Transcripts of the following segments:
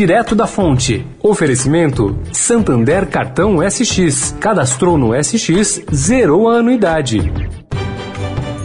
direto da fonte. Oferecimento: Santander Cartão SX. Cadastrou no SX, zerou a anuidade.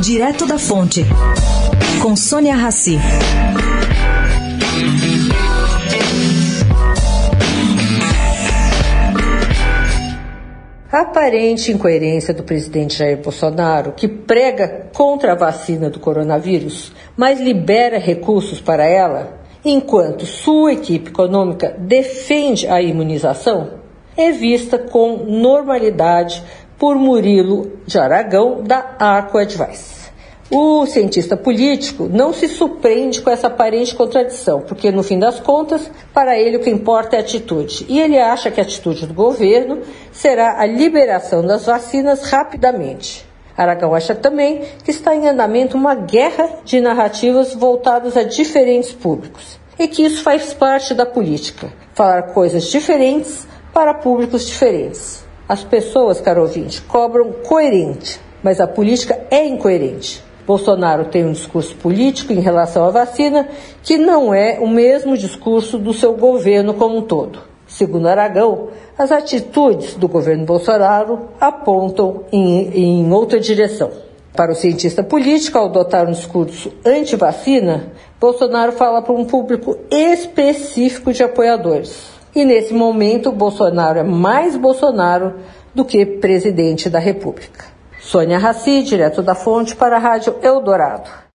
Direto da Fonte, com Sônia Rassi. A aparente incoerência do presidente Jair Bolsonaro, que prega contra a vacina do coronavírus, mas libera recursos para ela, enquanto sua equipe econômica defende a imunização, é vista com normalidade por Murilo de Aragão, da Arco Advice. O cientista político não se surpreende com essa aparente contradição, porque no fim das contas, para ele o que importa é a atitude. E ele acha que a atitude do governo será a liberação das vacinas rapidamente. Aragão acha também que está em andamento uma guerra de narrativas voltadas a diferentes públicos e que isso faz parte da política, falar coisas diferentes para públicos diferentes. As pessoas, caro ouvinte, cobram coerente, mas a política é incoerente. Bolsonaro tem um discurso político em relação à vacina que não é o mesmo discurso do seu governo como um todo. Segundo Aragão, as atitudes do governo Bolsonaro apontam em, em outra direção. Para o cientista político, ao adotar um discurso anti-vacina, Bolsonaro fala para um público específico de apoiadores. E nesse momento, Bolsonaro é mais Bolsonaro do que presidente da República. Sônia Raci, direto da fonte para a Rádio Eldorado.